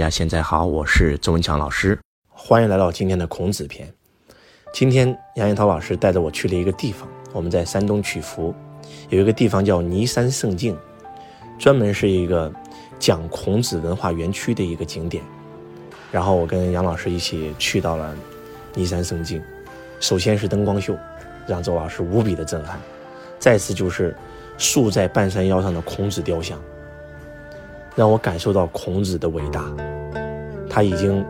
大家现在好，我是周文强老师，欢迎来到今天的孔子篇。今天杨彦涛老师带着我去了一个地方，我们在山东曲阜，有一个地方叫尼山圣境，专门是一个讲孔子文化园区的一个景点。然后我跟杨老师一起去到了尼山圣境，首先是灯光秀，让周老师无比的震撼；再次就是竖在半山腰上的孔子雕像。让我感受到孔子的伟大，他已经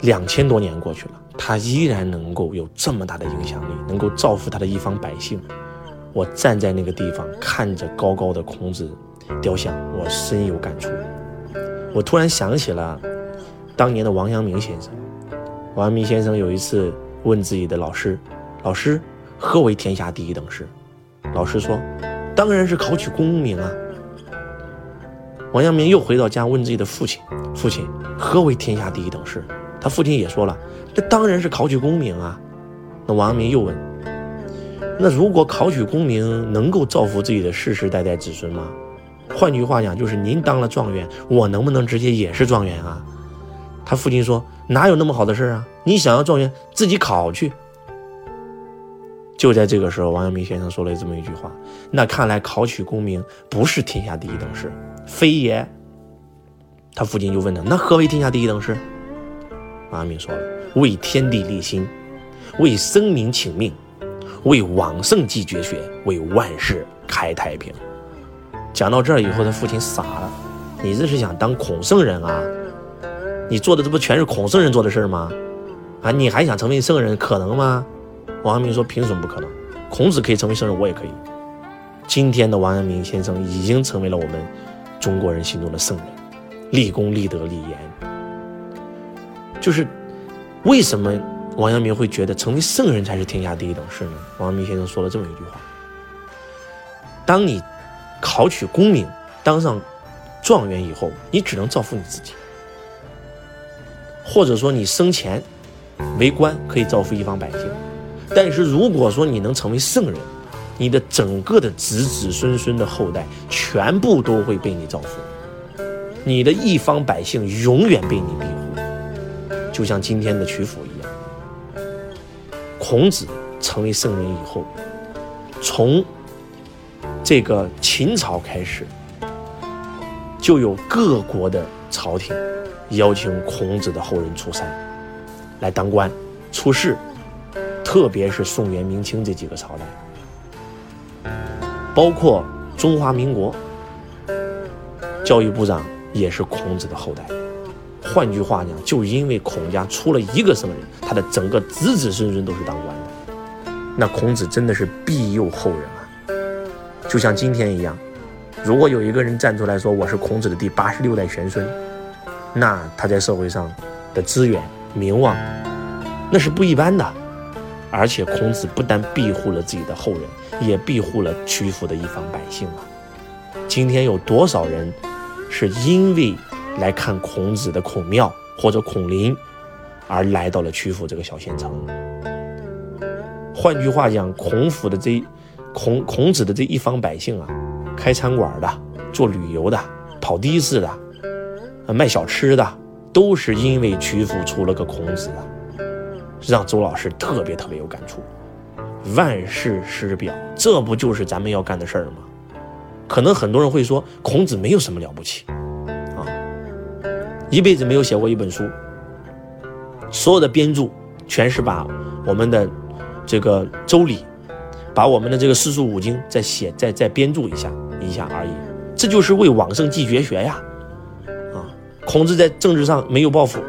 两千多年过去了，他依然能够有这么大的影响力，能够造福他的一方百姓。我站在那个地方，看着高高的孔子雕像，我深有感触。我突然想起了当年的王阳明先生。王阳明先生有一次问自己的老师：“老师，何为天下第一等事？”老师说：“当然是考取功名啊。”王阳明又回到家问自己的父亲：“父亲，何为天下第一等事？”他父亲也说了：“这当然是考取功名啊。”那王阳明又问：“那如果考取功名能够造福自己的世世代代子孙吗？换句话讲，就是您当了状元，我能不能直接也是状元啊？”他父亲说：“哪有那么好的事啊？你想要状元，自己考去。”就在这个时候，王阳明先生说了这么一句话：“那看来考取功名不是天下第一等事。”非也。他父亲就问他：“那何为天下第一等事？”王阳明说了：“为天地立心，为生民请命，为往圣继绝学，为万世开太平。”讲到这儿以后，他父亲傻了：“你这是想当孔圣人啊？你做的这不全是孔圣人做的事吗？啊，你还想成为圣人，可能吗？”王阳明说：“凭什么不可能？孔子可以成为圣人，我也可以。今天的王阳明先生已经成为了我们。”中国人心中的圣人，立功立德立言，就是为什么王阳明会觉得成为圣人才是天下第一等事呢？王阳明先生说了这么一句话：当你考取功名，当上状元以后，你只能造福你自己，或者说你生前为官可以造福一方百姓，但是如果说你能成为圣人，你的整个的子子孙孙的后代全部都会被你造福，你的一方百姓永远被你庇护，就像今天的曲阜一样。孔子成为圣人以后，从这个秦朝开始，就有各国的朝廷邀请孔子的后人出山来当官、出仕，特别是宋元明清这几个朝代。包括中华民国教育部长也是孔子的后代，换句话讲，就因为孔家出了一个圣人，他的整个子子孙孙都是当官的。那孔子真的是庇佑后人啊！就像今天一样，如果有一个人站出来说我是孔子的第八十六代玄孙，那他在社会上的资源、名望，那是不一般的。而且孔子不但庇护了自己的后人，也庇护了曲阜的一方百姓啊！今天有多少人是因为来看孔子的孔庙或者孔林，而来到了曲阜这个小县城？换句话讲，孔府的这孔孔子的这一方百姓啊，开餐馆的、做旅游的、跑的士的、卖小吃的，都是因为曲阜出了个孔子啊！让周老师特别特别有感触，万世师表，这不就是咱们要干的事儿吗？可能很多人会说，孔子没有什么了不起，啊，一辈子没有写过一本书，所有的编著全是把我们的这个周礼，把我们的这个四书五经再写再再编著一下一下而已，这就是为往圣继绝学呀，啊，孔子在政治上没有抱负。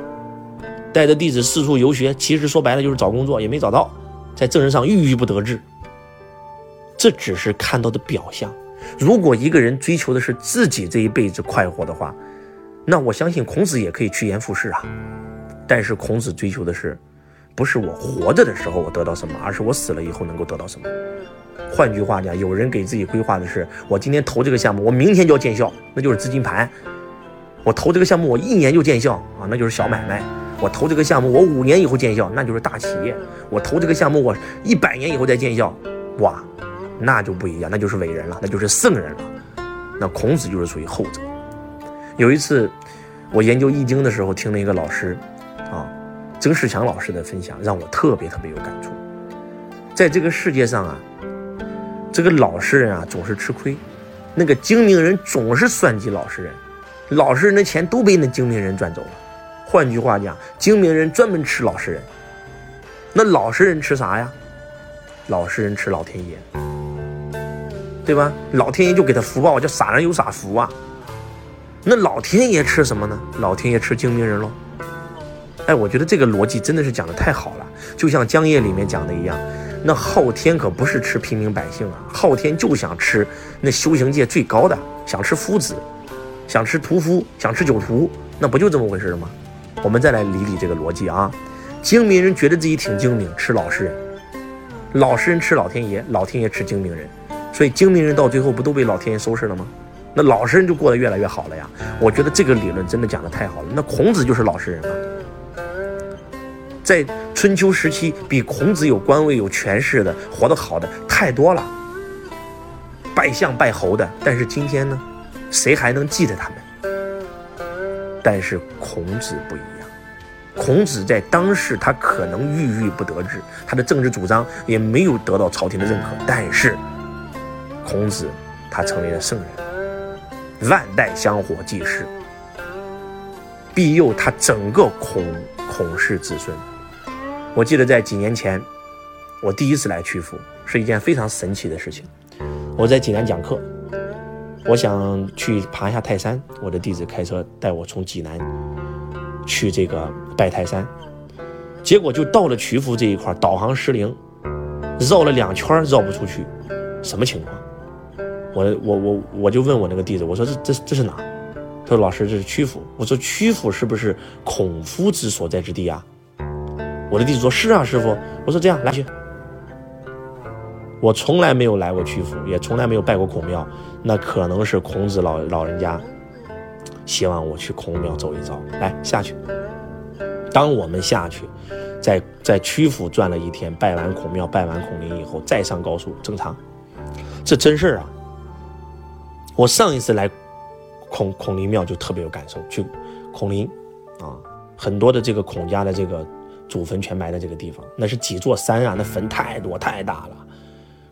带着弟子四处游学，其实说白了就是找工作，也没找到，在政治上郁郁不得志。这只是看到的表象。如果一个人追求的是自己这一辈子快活的话，那我相信孔子也可以趋炎附势啊。但是孔子追求的是，不是我活着的时候我得到什么，而是我死了以后能够得到什么。换句话讲，有人给自己规划的是，我今天投这个项目，我明天就要见效，那就是资金盘；我投这个项目，我一年就见效啊，那就是小买卖。我投这个项目，我五年以后见效，那就是大企业；我投这个项目，我一百年以后再见效，哇，那就不一样，那就是伟人了，那就是圣人了。那孔子就是属于后者。有一次，我研究易经的时候，听了一个老师，啊，曾仕强老师的分享，让我特别特别有感触。在这个世界上啊，这个老实人啊总是吃亏，那个精明人总是算计老实人，老实人的钱都被那精明人赚走了。换句话讲，精明人专门吃老实人，那老实人吃啥呀？老实人吃老天爷，对吧？老天爷就给他福报，叫傻人有傻福啊。那老天爷吃什么呢？老天爷吃精明人喽。哎，我觉得这个逻辑真的是讲的太好了，就像江夜里面讲的一样，那昊天可不是吃平民百姓啊，昊天就想吃那修行界最高的，想吃夫子，想吃屠夫，想吃酒徒，那不就这么回事吗？我们再来理理这个逻辑啊，精明人觉得自己挺精明，吃老实人，老实人吃老天爷，老天爷吃精明人，所以精明人到最后不都被老天爷收拾了吗？那老实人就过得越来越好了呀！我觉得这个理论真的讲的太好了。那孔子就是老实人啊，在春秋时期，比孔子有官位、有权势的，活得好的太多了，拜相拜侯的。但是今天呢，谁还能记得他们？但是孔子不一样，孔子在当时他可能郁郁不得志，他的政治主张也没有得到朝廷的认可，但是孔子他成为了圣人。万代香火济世，庇佑他整个孔孔氏子孙。我记得在几年前，我第一次来曲阜，是一件非常神奇的事情。我在济南讲课，我想去爬一下泰山，我的弟子开车带我从济南去这个拜泰山，结果就到了曲阜这一块，导航失灵，绕了两圈绕不出去，什么情况？我我我我就问我那个弟子，我说这这这是哪？他说老师这是曲阜。我说曲阜是不是孔夫子所在之地啊？我的弟子说是啊，师傅。我说这样来去。我从来没有来过曲阜，也从来没有拜过孔庙，那可能是孔子老老人家希望我去孔庙走一遭。来下去。当我们下去，在在曲阜转了一天，拜完孔庙，拜完孔林以后，再上高速正常。这真事儿啊。我上一次来孔孔林庙就特别有感受，去孔林啊，很多的这个孔家的这个祖坟全埋在这个地方，那是几座山啊，那坟太多太大了。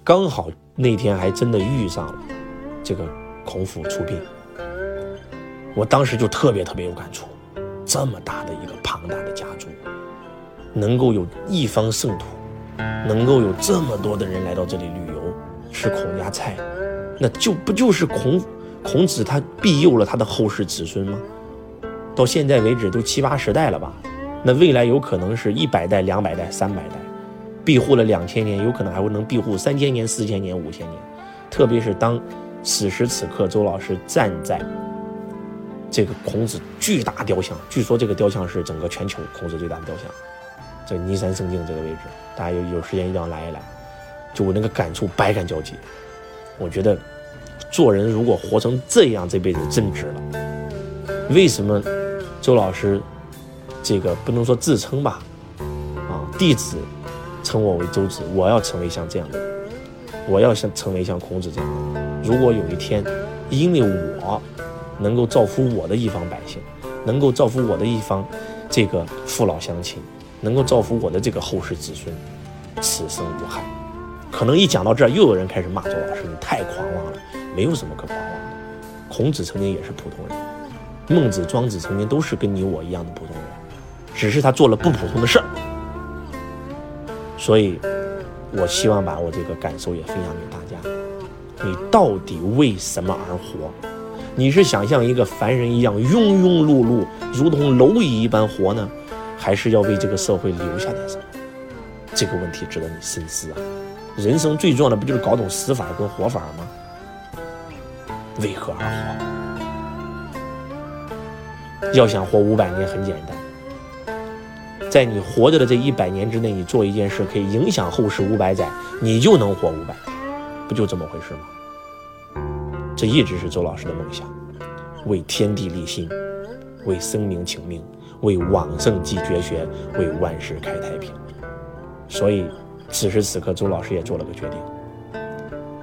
刚好那天还真的遇上了这个孔府出殡，我当时就特别特别有感触，这么大的一个庞大的家族，能够有一方圣土，能够有这么多的人来到这里旅游吃孔家菜。那就不就是孔孔子他庇佑了他的后世子孙吗？到现在为止都七八十代了吧？那未来有可能是一百代、两百代、三百代，庇护了两千年，有可能还会能庇护三千年、四千年、五千年。特别是当此时此刻，周老师站在这个孔子巨大雕像，据说这个雕像是整个全球孔子最大的雕像，在尼山圣境这个位置，大家有有时间一定要来一来，就我那个感触百感交集。我觉得，做人如果活成这样，这辈子真值了。为什么周老师这个不能说自称吧？啊，弟子称我为周子，我要成为像这样的人，我要像成为像孔子这样的。人。如果有一天，因为我能够造福我的一方百姓，能够造福我的一方这个父老乡亲，能够造福我的这个后世子孙，此生无憾。可能一讲到这儿，又有人开始骂周老师：“你太狂妄了，没有什么可狂妄的。孔子曾经也是普通人，孟子、庄子曾经都是跟你我一样的普通人，只是他做了不普通的事儿。所以，我希望把我这个感受也分享给大家：你到底为什么而活？你是想像一个凡人一样庸庸碌碌，如同蝼蚁一般活呢，还是要为这个社会留下点什么？这个问题值得你深思啊！”人生最重要的不就是搞懂死法跟活法吗？为何而活？要想活五百年很简单，在你活着的这一百年之内，你做一件事可以影响后世五百载，你就能活五百，不就这么回事吗？这一直是周老师的梦想，为天地立心，为生民请命，为往圣继绝学，为万世开太平。所以。此时此刻，周老师也做了个决定，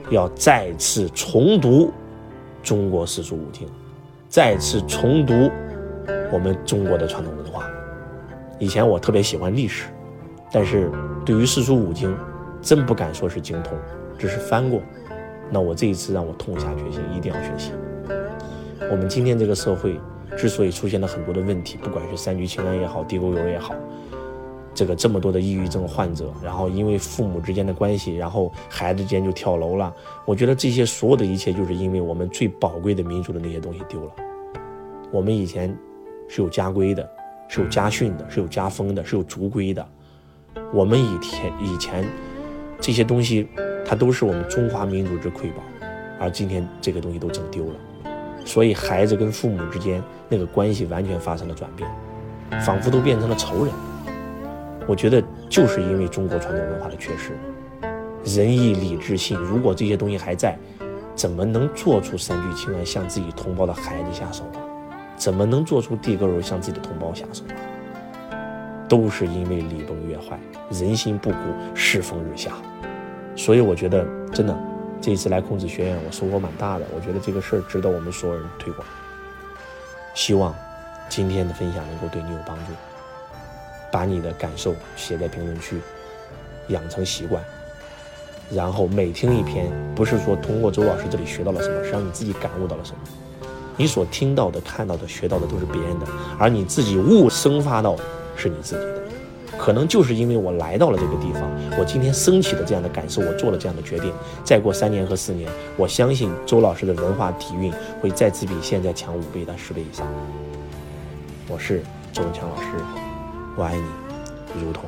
要再次重读中国四书五经，再次重读我们中国的传统文化。以前我特别喜欢历史，但是对于四书五经，真不敢说是精通，只是翻过。那我这一次让我痛下决心，一定要学习。我们今天这个社会之所以出现了很多的问题，不管是三聚氰胺也好，地沟油也好，这个这么多的抑郁症患者，然后因为父母之间的关系，然后孩子之间就跳楼了。我觉得这些所有的一切，就是因为我们最宝贵的民族的那些东西丢了。我们以前是有家规的，是有家训的，是有家风的，是有族规的。我们以前以前这些东西。它都是我们中华民族之瑰宝，而今天这个东西都整丢了，所以孩子跟父母之间那个关系完全发生了转变，仿佛都变成了仇人。我觉得就是因为中国传统文化的缺失，仁义礼智信，如果这些东西还在，怎么能做出三聚氰胺向自己同胞的孩子下手啊？怎么能做出地沟油向自己的同胞下手？都是因为礼崩乐坏，人心不古，世风日下。所以我觉得，真的，这次来孔子学院，我收获蛮大的。我觉得这个事儿值得我们所有人推广。希望今天的分享能够对你有帮助。把你的感受写在评论区，养成习惯。然后每听一篇，不是说通过周老师这里学到了什么，是让你自己感悟到了什么。你所听到的、看到的、学到的都是别人的，而你自己悟生发到的是你自己的。可能就是因为我来到了这个地方，我今天升起的这样的感受，我做了这样的决定。再过三年和四年，我相信周老师的文化底蕴会再次比现在强五倍到十倍以上。我是周文强老师，我爱你，如同。